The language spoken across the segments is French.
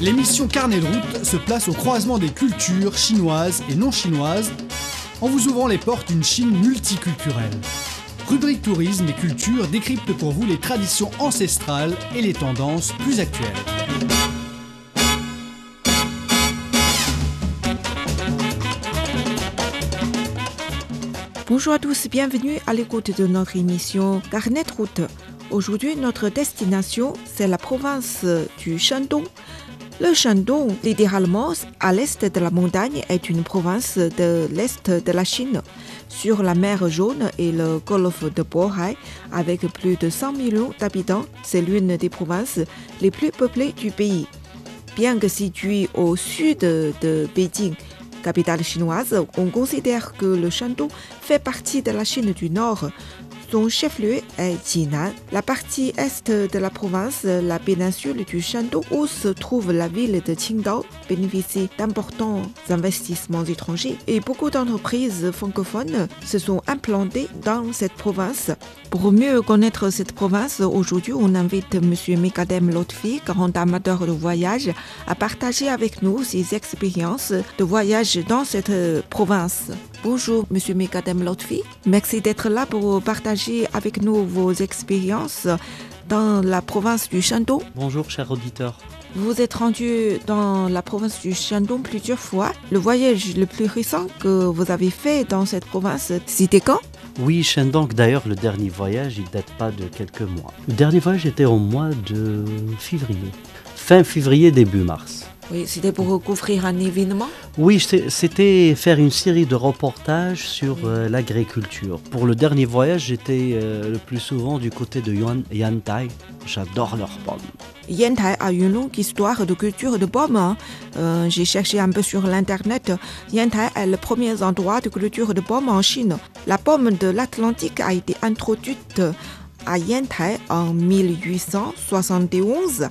L'émission Carnet de route se place au croisement des cultures chinoises et non chinoises en vous ouvrant les portes d'une Chine multiculturelle. Rubrique tourisme et culture décrypte pour vous les traditions ancestrales et les tendances plus actuelles. Bonjour à tous, bienvenue à l'écoute de notre émission Carnet de route. Aujourd'hui, notre destination, c'est la province du Shandong. Le Shandong, littéralement à l'est de la montagne, est une province de l'est de la Chine, sur la mer Jaune et le golfe de Bohai, avec plus de 100 millions d'habitants. C'est l'une des provinces les plus peuplées du pays. Bien que située au sud de Beijing, capitale chinoise, on considère que le Shandong fait partie de la Chine du Nord. Son chef-lieu est Jinan. La partie est de la province, la péninsule du Shandong, où se trouve la ville de Qingdao, bénéficie d'importants investissements étrangers et beaucoup d'entreprises francophones se sont implantées dans cette province. Pour mieux connaître cette province, aujourd'hui, on invite M. Mikadem Lotfi, grand amateur de voyage, à partager avec nous ses expériences de voyage dans cette province. Bonjour, Monsieur Mikadem Lotfi. Merci d'être là pour partager avec nous vos expériences dans la province du Shandong. Bonjour, cher auditeur. Vous êtes rendu dans la province du Shandong plusieurs fois. Le voyage le plus récent que vous avez fait dans cette province, c'était quand? Oui, Shandong, d'ailleurs, le dernier voyage, il date pas de quelques mois. Le dernier voyage était au mois de février. Fin février, début mars. Oui, c'était pour couvrir un événement Oui, c'était faire une série de reportages sur euh, l'agriculture. Pour le dernier voyage, j'étais euh, le plus souvent du côté de Yuan, Yantai. J'adore leurs pommes. Yantai a une longue histoire de culture de pommes. hein. Euh, J'ai cherché un peu sur l'internet. Yantai est le premier endroit de culture de pommes en Chine. La pomme de l'Atlantique a été introduite à Yantai en 1871.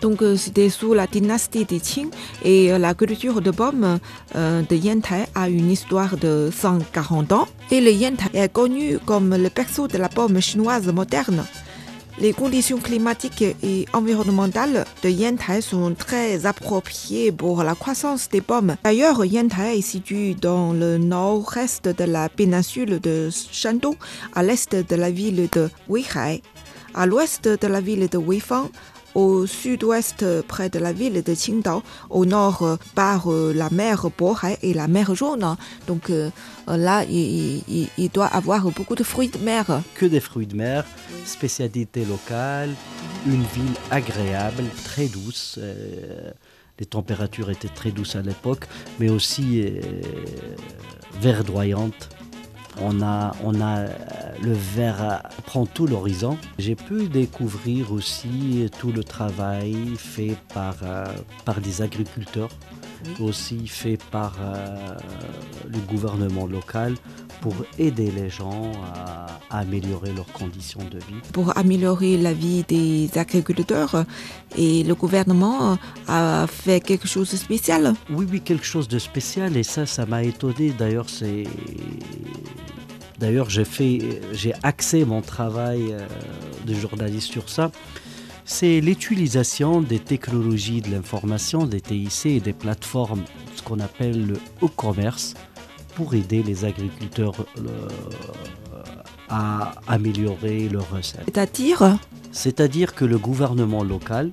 Donc euh, c'était sous la dynastie des Qing et euh, la culture de pommes euh, de Yantai a une histoire de 140 ans. Et le Yantai est connu comme le berceau de la pomme chinoise moderne. Les conditions climatiques et environnementales de Yantai sont très appropriées pour la croissance des pommes. D'ailleurs, Yantai est situé dans le nord-est de la péninsule de Shandong, à l'est de la ville de Weihai, à l'ouest de la ville de Weifang, au sud-ouest près de la ville de Qingdao, au nord euh, par euh, la mer Bohai et la mer Jaune. Donc euh, là, il, il- il doit avoir beaucoup de fruits de mer. Que des fruits de mer, spécialité locale, une ville agréable, très douce. les températures étaient très douces à l'époque, mais aussi verdoyantes. On a, euh, le vert euh, prend tout l'horizon. J'ai pu découvrir aussi tout le travail fait par, euh, par des agriculteurs, aussi fait par euh, le gouvernement local pour aider les gens à, à améliorer leurs conditions de vie. pour améliorer la vie des agriculteurs et le gouvernement a fait quelque chose de spécial. Oui, oui, quelque chose de spécial et ça, ça m'a étonné. D'ailleurs, c'est. D'ailleurs, j'ai fait, j'ai axé mon travail euh, de journaliste sur ça. C'est l'utilisation des technologies de l'information, des TIC et des plateformes, ce qu'on appelle le e-commerce, pour aider les agriculteurs euh, à améliorer leurs recettes. C'est-à-dire, C'est-à-dire que le gouvernement local,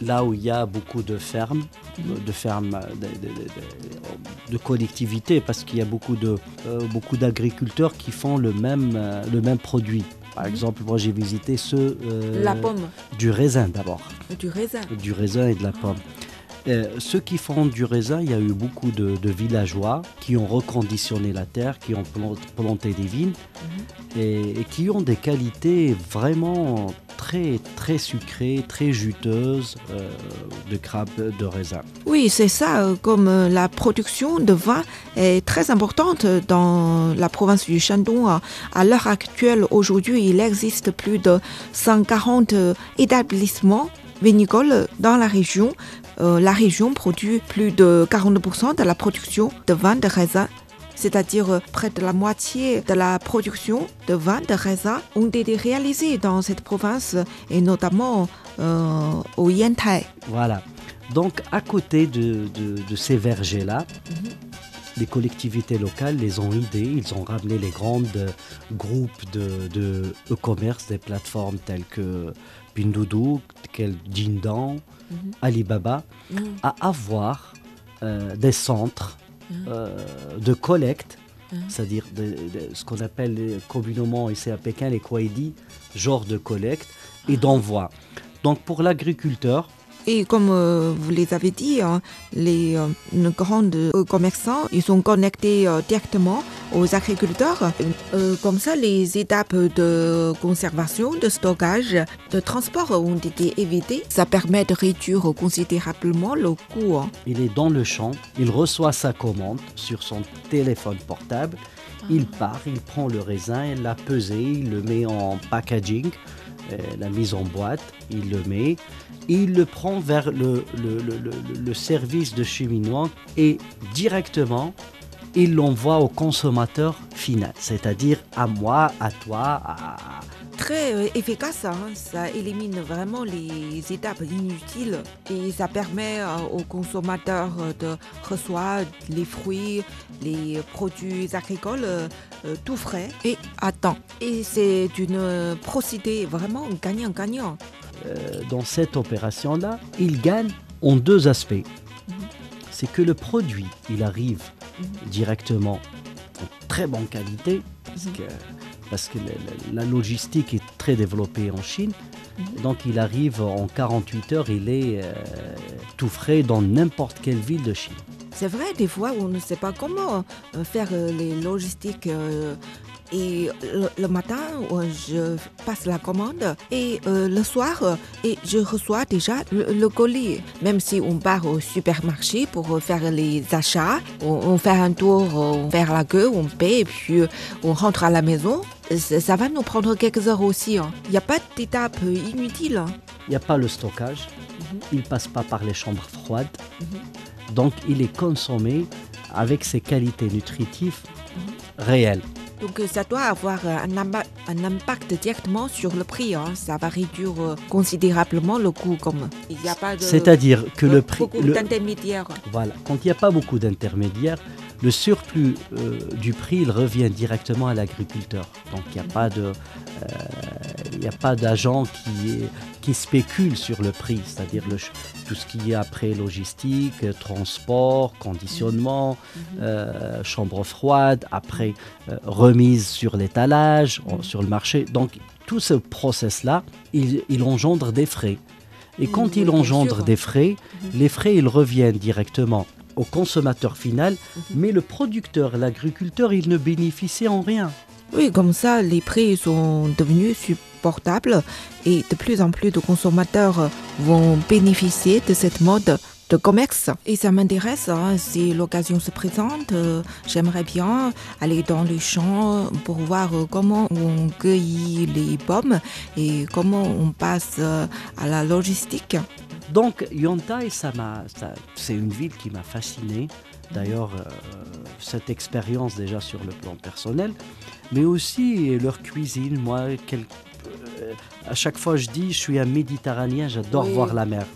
là où il y a beaucoup de fermes, de fermes, de, de- de- de collectivités, parce qu'il y a beaucoup de euh, beaucoup d'agriculteurs qui font le même euh, le même produit. Par exemple, moi j'ai visité ceux euh, la pomme, du raisin d'abord, du raisin. du raisin et de la pomme. Euh, ceux qui font du raisin, il y a eu beaucoup de, de villageois qui ont reconditionné la terre, qui ont plant- planté des vignes et, et qui ont des qualités vraiment très très sucrées, très juteuses euh, de crabe de raisin. Oui, c'est ça, euh, comme la production de vin est très importante dans la province du Shandong. À l'heure actuelle, aujourd'hui, il existe plus de 140 euh, établissements vinicoles dans la région. Euh, la région produit plus de 40% de la production de vin de raisin. C'est-à-dire euh, près de la moitié de la production de vin de raisin ont été réalisées dans cette province et notamment euh, au Yantai. Voilà. Donc à côté de, ces vergers-là, mhm. Les collectivités locales les ont aidés, ils ont ramené les grands groupes de e-commerce, des plateformes telles que telles Jingdong, mhm. Alibaba, mhm. à avoir euh, des centres euh, de collecte c'est-à-dire ce qu'on appelle communément ici à Pékin les Kwaidi, genre de collecte et d'envoi. Donc pour l'agriculteur, et comme euh, vous les avez dit, hein, les euh, grands euh, commerçants, ils sont connectés directement aux agriculteurs. comme ça, les étapes de conservation, de stockage, de transport ont été évitées. Ça permet de réduire considérablement le coût. Hein. Il est dans le champ, il reçoit sa commande sur son téléphone portable. Il ah. part, il prend le raisin, il l'a pesé, il le met en packaging, la mise en boîte, il le met il le prend vers le, le, service de cheminement et directement, il l'envoie au consommateur final, c'est-à-dire à moi, à toi, à... Très euh, efficace, hein. ça élimine vraiment les étapes inutiles et ça permet euh, aux consommateurs de recevoir les fruits, les produits agricoles euh, tout frais et à temps. Et c'est une procédé vraiment gagnant-gagnant. Euh, dans cette opération-là, il gagne en deux aspects. C'est que le produit, il arrive directement en très bonne qualité, parce que, la, logistique est très développée en Chine. Donc il arrive en 48 heures, il est euh, tout frais dans n'importe quelle ville de Chine. C'est vrai, des fois, on ne sait pas comment euh, faire les logistiques et le, matin, je passe la commande et euh, le soir, et je reçois déjà le, colis. Même si on part au supermarché pour faire les achats, on, fait un tour, on fait la queue, on paie et puis on rentre à la maison. Ça, va nous prendre quelques heures aussi. Hein. Il n'y a pas d'étape inutile. Hein. Il n'y a pas le stockage. Mhm. Il ne passe pas par les chambres froides. Mhm. Donc il est consommé avec ses qualités nutritives mhm. réelles. Donc euh, ça doit avoir euh, un, impact directement sur le prix. Hein. Ça va réduire euh, considérablement le coût. Comme il n'y a pas C'est-à-dire que le prix. Beaucoup d'intermédiaires. Voilà. Quand il n'y a pas beaucoup d'intermédiaires, le surplus du prix, il revient directement à l'agriculteur. Donc il n'y a pas de, il a pas d'agent qui, qui spécule sur le prix, c'est-à-dire tout ce qui est après logistique, transport, conditionnement, mm-hmm. chambre froide, après remise sur l'étalage, sur le marché. Donc tout ce process-là, il, engendre des frais. Et quand il engendre des frais, mhm. les frais, ils reviennent directement au consommateur final, mhm. mais le producteur, l'agriculteur, il ne bénéficie en rien. Oui, comme ça, les prix sont devenus supportables et de plus en plus de consommateurs vont bénéficier de cette mode de commerce. Et ça m'intéresse, hein, si l'occasion se présente, euh, j'aimerais bien aller dans les champs pour voir euh, comment on cueille les pommes et comment on passe euh, à la logistique. Donc Yontai, ça c'est une ville qui m'a fasciné. D'ailleurs, cette expérience déjà sur le plan personnel, mais aussi leur cuisine. Moi, à chaque fois je dis, je suis un Méditerranéen, j'adore voir la mer.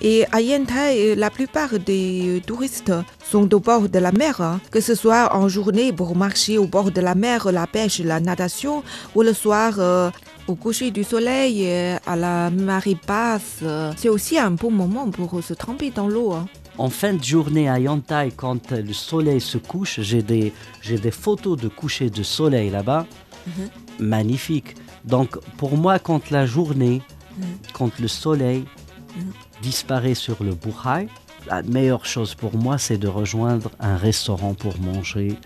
Et à Yantai, la plupart des touristes sont au bord de la mer, hein. que ce soit en journée pour marcher au bord de la mer, la pêche, la natation, ou le soir euh, au coucher du soleil, à la marée basse. C'est aussi un bon moment pour se tremper dans l'eau. En fin de journée à Yantai, quand le soleil se couche, j'ai des, des photos de coucher de soleil là-bas. Mhm. Magnifique. Donc pour moi, quand la journée, mhm. quand le soleil mhm disparaît sur le Buhai, la meilleure chose pour moi, c'est de rejoindre un restaurant pour manger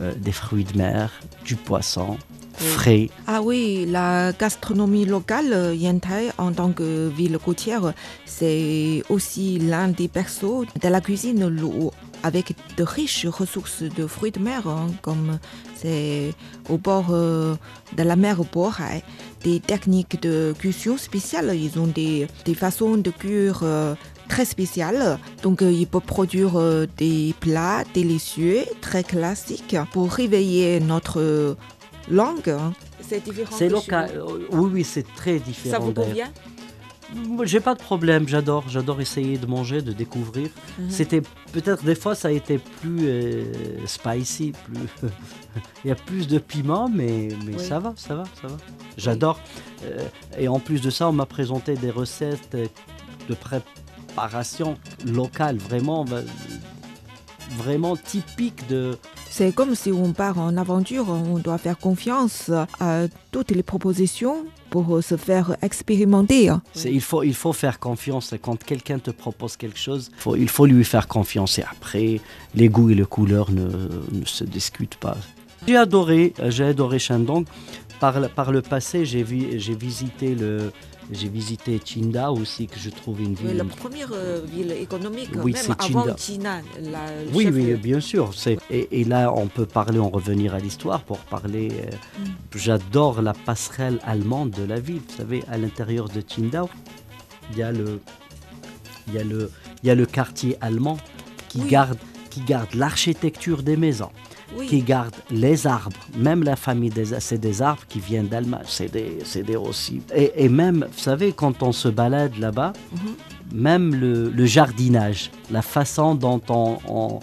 euh, des fruits de mer, du poisson frais. Ah oui, la gastronomie locale, euh, Yantai, en tant que ville côtière, c'est aussi l'un des persos de la cuisine lourde avec de riches ressources de fruits de mer, hein, comme c'est au bord euh, de la mer Bohai, des techniques de cuisson spéciales. Ils ont des, des façons de cuire euh, très spéciales. Donc, euh, ils peuvent produire des plats délicieux, très classiques, pour réveiller notre langue. Hein. C'est différent. C'est local. Oui, oui, c'est très différent. Ça vous convient? J'ai pas de problème, j'adore, j'adore essayer de manger, de découvrir. Mhm. C'était peut-être des fois ça a été plus euh, spicy, plus il y a plus de piment, mais, mais Oui. ça va, ça va, ça va. J'adore. Euh, et en plus de ça, on m'a présenté des recettes euh, de préparation locale, vraiment, euh, vraiment typiques de. C'est comme si on part en aventure, on doit faire confiance à toutes les propositions pour se faire expérimenter. Il faut, il faut faire confiance. Quand quelqu'un te propose quelque chose, faut- il faut lui faire confiance. Et après, les goûts et les couleurs ne, ne se discutent pas. J'ai adoré, euh, j'ai adoré Shandong. Par, le- par le passé, j'ai visité le, j'ai visité Qingdao aussi, que je trouve une ville. La première euh, ville économique, Oui, même avant. China, la Oui, oui, bien sûr. c'est- Et, et là, on peut parler, en revenir à l'histoire pour parler. euh, Mm. J'adore la passerelle allemande de la ville. Vous savez, à l'intérieur de Qingdao, il y a le, il y a le, il y a le quartier allemand qui Oui. garde, qui garde l'architecture des maisons, Oui. qui garde les arbres. Même la famille des, c'est des arbres qui viennent d'Allemagne. C'est des, c'est des aussi. Et, et même, vous savez, quand on se balade là-bas, Mhm. même le, le jardinage, la façon dont on, on-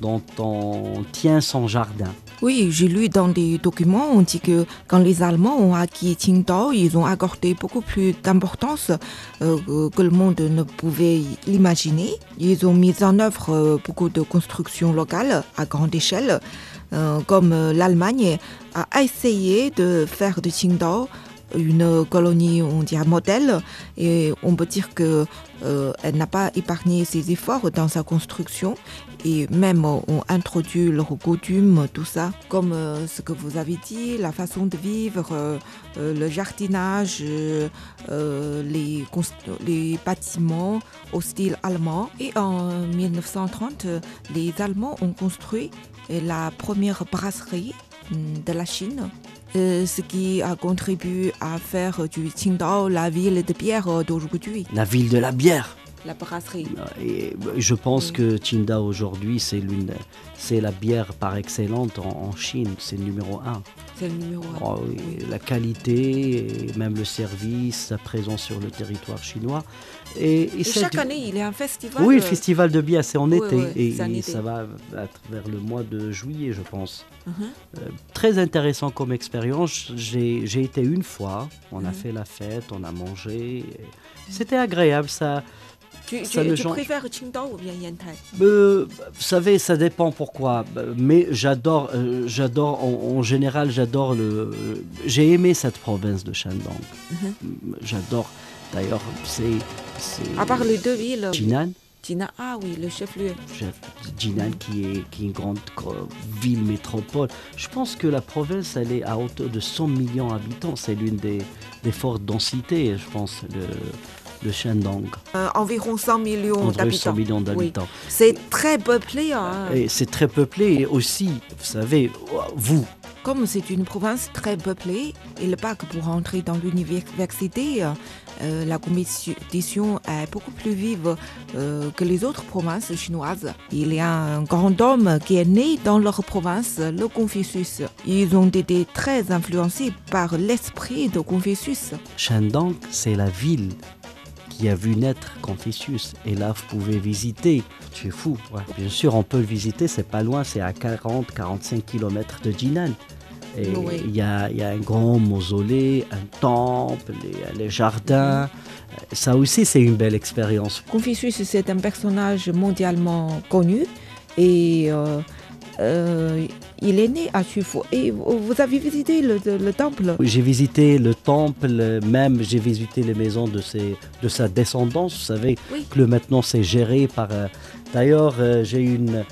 dont on tient son jardin. Oui, j'ai lu dans des documents, on dit que quand les Allemands ont acquis Qingdao, ils ont accordé beaucoup plus d'importance euh, que- le monde ne pouvait l'imaginer. Ils ont mis en œuvre euh, beaucoup de constructions locales à grande échelle, comme euh, l'Allemagne a essayé de faire de Qingdao une colonie, on dirait modèle, et on peut dire que euh, elle n'a pas épargné ses efforts dans sa construction et même euh, ont introduit leurs coutumes, tout ça, comme euh, ce que vous avez dit, la façon de vivre, euh, euh, le jardinage, euh, euh, les, bâtiments au style allemand. Et en 1930, euh, les Allemands ont construit euh, la première brasserie hum, de la Chine. euh, ce qui a contribué à faire du Qingdao la ville de bière d'aujourd'hui, La ville de la bière. La brasserie. Et je pense que Qingdao aujourd'hui, c'est l'une, c'est la bière par excellence en, en Chine. C'est le numéro un. C'est le numéro un. Oh oui. La qualité, et même le service, sa présence sur le territoire chinois. Et, et Et cette- chaque année, il y a un festival. Oui, le euh, festival de bière, c'est en Oui, été. oui, et été. ça va vers le mois de juillet, je pense. mhm. Très intéressant comme expérience. J'ai été une fois, on a Mhm. fait la fête, on a mangé. C'était agréable. Ça, Tu, Ça tu- ne tu change- préfères Qingdao ou bien Yantai? Euh, vous savez, ça dépend pourquoi. Mais j'adore, euh, j'adore en, en général, j'adore le. J'ai aimé cette province de Shandong. Mhm. J'adore. D'ailleurs, c'est. À part les deux villes. Jinan, Tina, ah oui, le chef-lieu. chef- Jinan qui est, qui est une grande ville métropole. Je pense que la province, elle est à hauteur de 100 millions d'habitants. C'est l'une des, des fortes densités, je pense, le, le Shandong. Euh, environ 100 millions Entre 100 d'habitants. millions Oui. d'habitants. C'est très peuplé. hein. Et c'est très peuplé et aussi, vous savez, vous, Comme c'est une province très peuplée, et le bac pour entrer dans l'université, euh, la compétition est beaucoup plus vive euh, que les autres provinces chinoises. Il y a un grand homme qui est né dans leur province, le Confucius. Ils ont été très influencés par l'esprit de Confucius. Shandong, c'est la ville qui a vu naître Confucius. Et là, vous pouvez visiter. C'est fou. ouais. Bien sûr, on peut le visiter, c'est pas loin, c'est à 40-45 km de Jinan. Et Oui. il y, a, il y a un grand mausolée, un temple, les, les jardins. Ça aussi, c'est une belle expérience. Confucius, c'est un personnage mondialement connu et euh, euh, il est né à Chufu. Et vous avez visité le, le temple? J'ai visité le temple, même j'ai visité les maisons de, ses, de sa descendance. Vous savez Oui. que le- maintenant c'est géré par. euh, D'ailleurs, euh, j'ai eu une,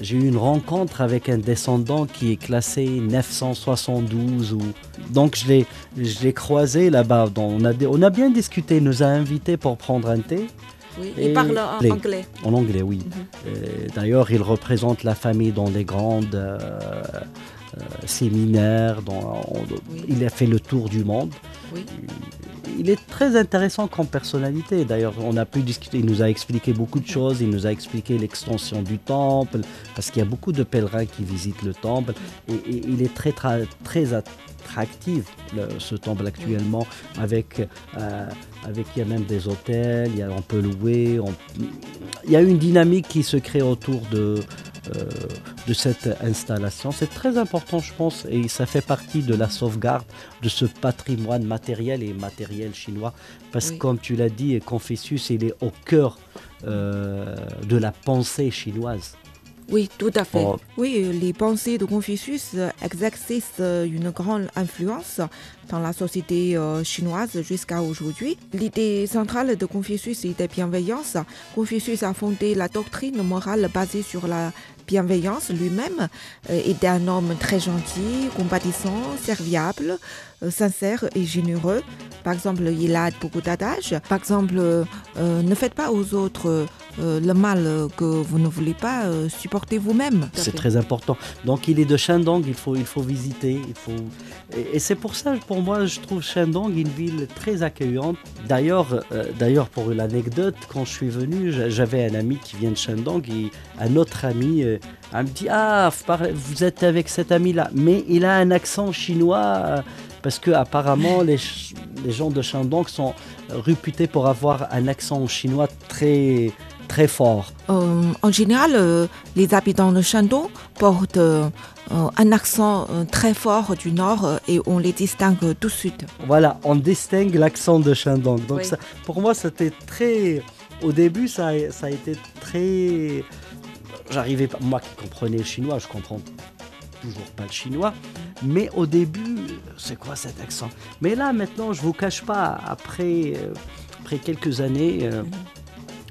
j'ai eu une rencontre avec un descendant qui est classé 972. Ou... Donc je l'ai, je l'ai croisé là-bas. On a, on a bien discuté, il nous a invités pour prendre un thé. Oui, il parle en les- anglais. En anglais, oui. Mhm. Euh, D'ailleurs, il représente la famille dans les grandes, euh, séminaires, il a fait le tour du monde. Il est très intéressant comme personnalité. D'ailleurs, on a pu discuter, il nous a expliqué beaucoup de choses, il nous a expliqué l'extension du temple, parce qu'il y a beaucoup de pèlerins qui visitent le temple, et, il est très, très, attractif, ce temple actuellement, avec, euh, avec il y a même des hôtels, il y a, on peut louer, il y a une dynamique qui se crée autour de, de cette installation. C'est très important, je pense, et ça fait partie de la sauvegarde de ce patrimoine matériel et immatériel chinois. Parce que, comme tu l'as dit, Confucius, il est au cœur euh, de la pensée chinoise. Oui, tout à fait. Oh. Oui, les pensées de Confucius exercent une grande influence dans la société euh, chinoise jusqu'à aujourd'hui. L'idée centrale de Confucius était bienveillance. Confucius a fondé la doctrine morale basée sur la bienveillance lui-même, euh, était un homme très gentil, compatissant, serviable, euh, sincère et généreux. Par exemple, il a beaucoup d'adages. Par exemple, euh, ne faites pas aux autres le mal que vous ne voulez pas supporter vous-même. C'est très important. Donc, il est de Shandong, il faut, il faut visiter. Il faut... Et, c'est pour ça, pour moi, je trouve Shandong une ville très accueillante. D'ailleurs, d'ailleurs pour l'anecdote, quand je suis venu, j'avais un ami qui vient de Shandong et un autre ami elle me dit Ah, vous êtes avec cet ami-là. Mais il a un accent chinois euh, parce que apparemment les, les gens de Shandong sont réputés pour avoir un accent chinois très très fort. Euh, en général, euh, les habitants de Shandong portent un accent très fort du nord et on les distingue tout de suite. Voilà, on distingue l'accent de Shandong. Donc ça, pour moi, c'était très... Au début, ça, ça a été très j'arrivais pas, moi qui comprenais le chinois, je comprends toujours pas le chinois, mais au début, c'est quoi cet accent? Mais là, maintenant, je vous cache pas, après, euh, après quelques années euh,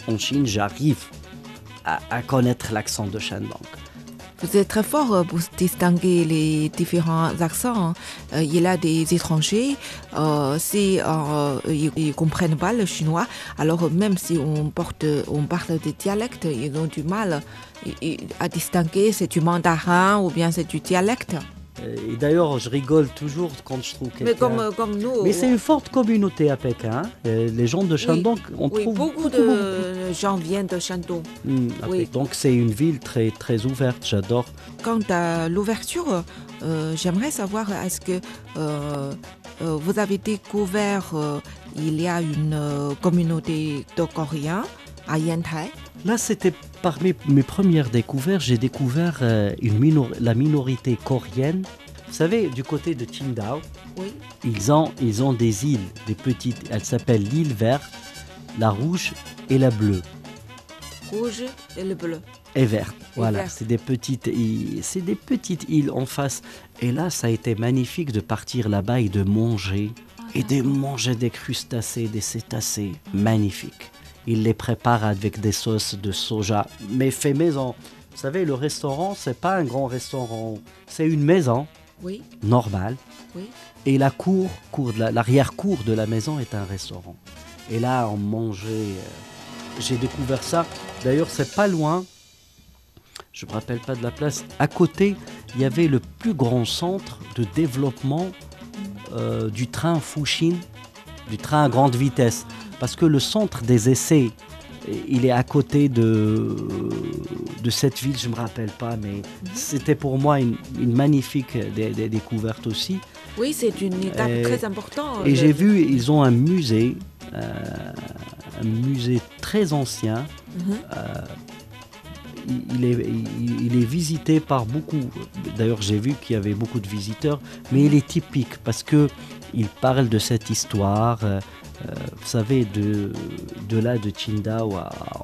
en Chine, j'arrive à, connaître l'accent de Shandong. Vous êtes très fort euh, pour distinguer les différents accents. Hein. Euh, il y a des étrangers, euh, si ils ne comprennent pas le chinois, alors même si on, porte, on parle des dialectes, ils ont du mal à distinguer c'est du mandarin ou bien c'est du dialecte. Euh, et d'ailleurs, je rigole toujours quand je trouve quelqu'un. Mais comme, euh, comme nous. Mais c'est une forte communauté à Pékin. Hein. Euh, les gens de Shandong, on oui, trouve beaucoup, de gens viennent de Shandong. Hmm, oui. Donc c'est une ville très très ouverte. J'adore. Quant à l'ouverture, j'aimerais savoir est-ce que vous avez découvert il y a une communauté de Coréens à Yantai Là, c'était parmi mes premières découvertes. J'ai découvert euh, la minorité coréenne. Vous savez, du côté de Qingdao, ils, ont, ils ont des îles, des petites. Elles s'appellent l'île verte, la rouge et la bleue. Rouge et le bleu. Et verte. Voilà, c'est des petites, c'est des petites îles en face. Et là, ça a été magnifique de partir là-bas et de manger et de manger des crustacés, des cétacés. Magnifique il les prépare avec des sauces de soja, mais fait maison. Vous savez, le restaurant, c'est pas un grand restaurant, c'est une maison oui. normale. Oui. Et la cour, cour l'arrière-cour de la maison est un restaurant. Et là, on mangeait. Euh, j'ai découvert ça. D'ailleurs, c'est pas loin. Je me rappelle pas de la place. À côté, il y avait le plus grand centre de développement euh, du train Fuxin, du train à grande vitesse parce que le centre des essais, il est à côté de, de cette ville, je ne me rappelle pas, mais mhm. c'était pour moi une, magnifique découverte aussi. Oui, c'est une étape très importante. Et j'ai vu, ils ont un musée, euh, un musée très ancien. Mhm. Euh, il, est, il, est, visité par beaucoup. D'ailleurs, j'ai vu qu'il y avait beaucoup de visiteurs, mais il est typique parce que il parle de cette histoire. Euh, euh, vous savez, de, de là, de Qingdao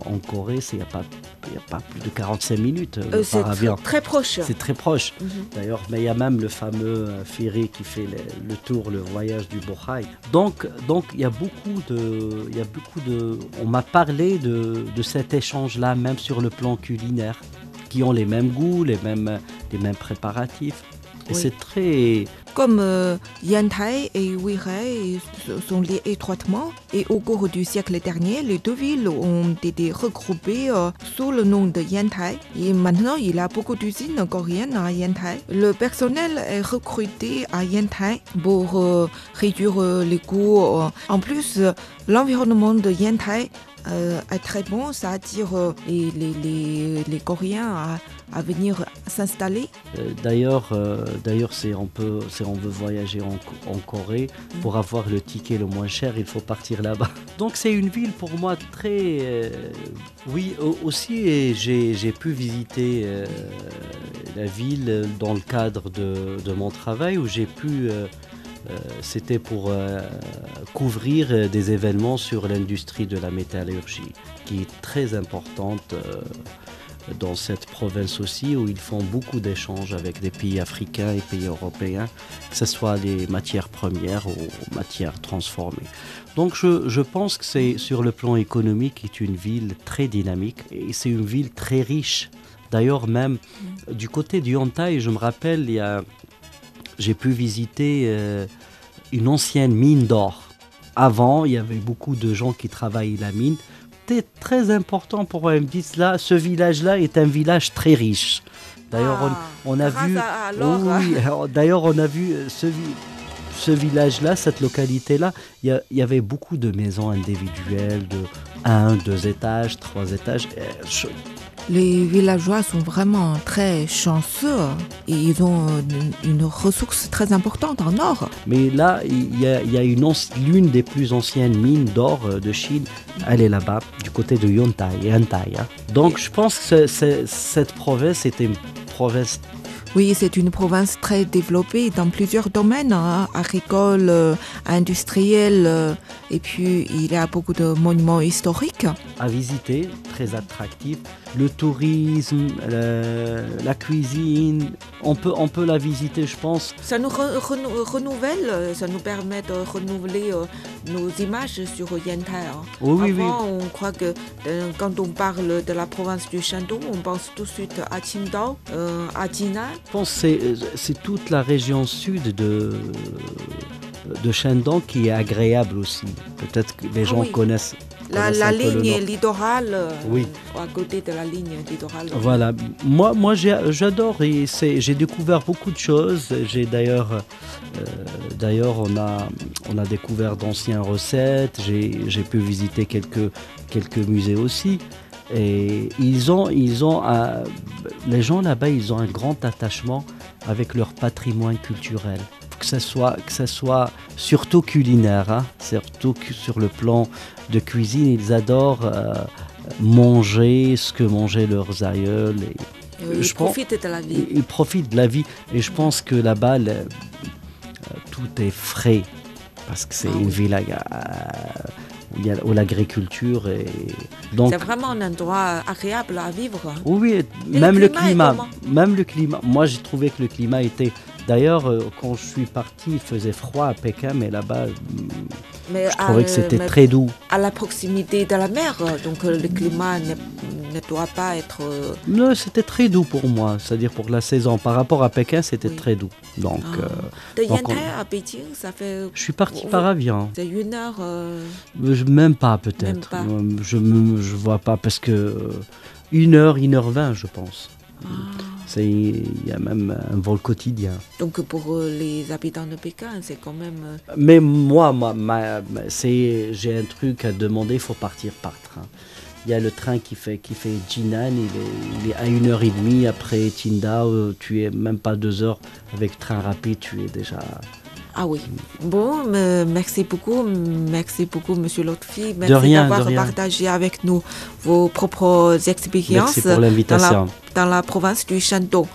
en Corée, il n'y a, pas, a pas plus de 45 minutes euh, euh, par avion. C'est très proche. C'est très proche. Mhm. D'ailleurs, mais il y a même le fameux ferry qui fait le, tour, le voyage du Bohai. Donc, donc il y a beaucoup de, il y a beaucoup de. On m'a parlé de, de cet échange-là, même sur le plan culinaire, qui ont les mêmes goûts, les mêmes, les mêmes préparatifs. Et c'est très, Comme euh, Yantai et Weihai sont liés étroitement, et au cours du siècle dernier, les deux villes ont été regroupées euh, sous le nom de Yantai. Et maintenant, il y a beaucoup d'usines coréennes à Yantai. Le personnel est recruté à Yantai pour euh, réduire les coûts. En plus, l'environnement de Yantai euh, est très bon, ça attire euh, les, les, les, les Coréens à, à venir s'installer. Euh, D'ailleurs, euh, d'ailleurs, c'est on peut, c'est on veut voyager en, en Corée pour avoir le ticket le moins cher, il faut partir là-bas. Donc c'est une ville pour moi très, euh, oui au- aussi et j'ai j'ai pu visiter euh, la ville dans le cadre de, de mon travail où j'ai pu c'était pour euh, couvrir des événements sur l'industrie de la métallurgie, qui est très importante euh, dans cette province aussi, où ils font beaucoup d'échanges avec des pays africains et pays européens, que ce soit les matières premières ou matières transformées. Donc je, je pense que c'est sur le plan économique, c'est une ville très dynamique et c'est une ville très riche. D'ailleurs, même du côté du Yantai, je me rappelle, il y a j'ai pu visiter euh, une ancienne mine d'or. Avant, il y avait beaucoup de gens qui travaillaient la mine. C'était très important pour moi. Ils me disent là, ce village-là est un village très riche. D'ailleurs, Ah, on, on a vu. Oui, d'ailleurs, on a vu euh, ce, ce village-là, cette localité-là. Il y, a- il y avait beaucoup de maisons individuelles de 1, 2 étages, 3 étages. Je- Les villageois sont vraiment très chanceux et ils ont une, ressource très importante en or. Mais là, il y a, l'une des plus anciennes mines d'or euh, de Chine. Elle est là-bas, du côté de Yontai, Yantai. hein. Donc, je pense que ce- ce- cette province était une province. Oui, c'est une province très développée dans plusieurs domaines, hein, agricole, euh, industriel, euh, et puis il y a beaucoup de monuments historiques. à visiter, très attractive. Le tourisme, le- la cuisine, on peut, on peut la visiter, je pense. Ça nous re- renou- renouvelle, ça nous permet de renouveler euh, nos images sur Yantai. hein. Oui, oui, oui. Avant, on croit que euh, quand on parle de la province du Shandong, on pense tout de suite à Qingdao, euh, à Jinan. Je pense que c'est, toute la région sud de, de Shandong qui est agréable aussi. Peut-être que les Ah gens oui. connaissent. La, ligne littorale, euh, Oui. à côté de la ligne littorale. Voilà, moi, moi j'adore et j'ai découvert beaucoup de choses. J'ai d'ailleurs, euh, d'ailleurs on a, on a découvert d'anciennes recettes. J'ai j'ai pu visiter quelques, quelques musées aussi. Et ils ont, ils ont, un- les gens là-bas, ils ont un grand attachement avec leur patrimoine culturel. Que ce soit, que ce soit surtout culinaire, hein, surtout sur le plan de cuisine, ils adorent. euh, manger ce que mangeaient leurs aïeuls. Et ils je pense- profitent de la vie. ils, profitent de la vie. Et je pense que là-bas, euh, tout est frais. Parce que c'est Ah une oui. ville à- à- où l'agriculture est. Donc, C'est vraiment un endroit agréable à vivre. oui, Et même le le climat est climat. Même le climat. Moi, j'ai trouvé que le climat était. D'ailleurs, euh, quand je suis parti, il faisait froid à Pékin, mais là-bas, Mais je trouvais que c'était très doux. à la proximité de la mer, donc euh, le climat ne, ne doit pas être. euh, Non, c'était très doux pour moi, c'est-à-dire pour la saison. Par rapport à Pékin, c'était Oui. très doux. Donc, ah. euh, de donc Yantai on- à Beijing, ça fait je suis parti par avion. c'est une heure. euh, Même pas peut-être. Je me, je vois pas parce que une heure, une heure vingt, je pense. Ah. Il y a même un vol quotidien. Donc pour euh, les habitants de Pékin, c'est quand même. euh, Mais moi, c'est j'ai un truc à demander. Il faut partir par train. Il y a le train qui fait qui fait Jinan. Il est, il est à une heure et demie après Qingdao. Tu es même pas deux heures avec train rapide. Tu es déjà. Ah oui. Bon, me- merci beaucoup, merci beaucoup, Monsieur Lotfi. Merci d'avoir partagé avec nous vos propres expériences dans la, dans la province du Shandong.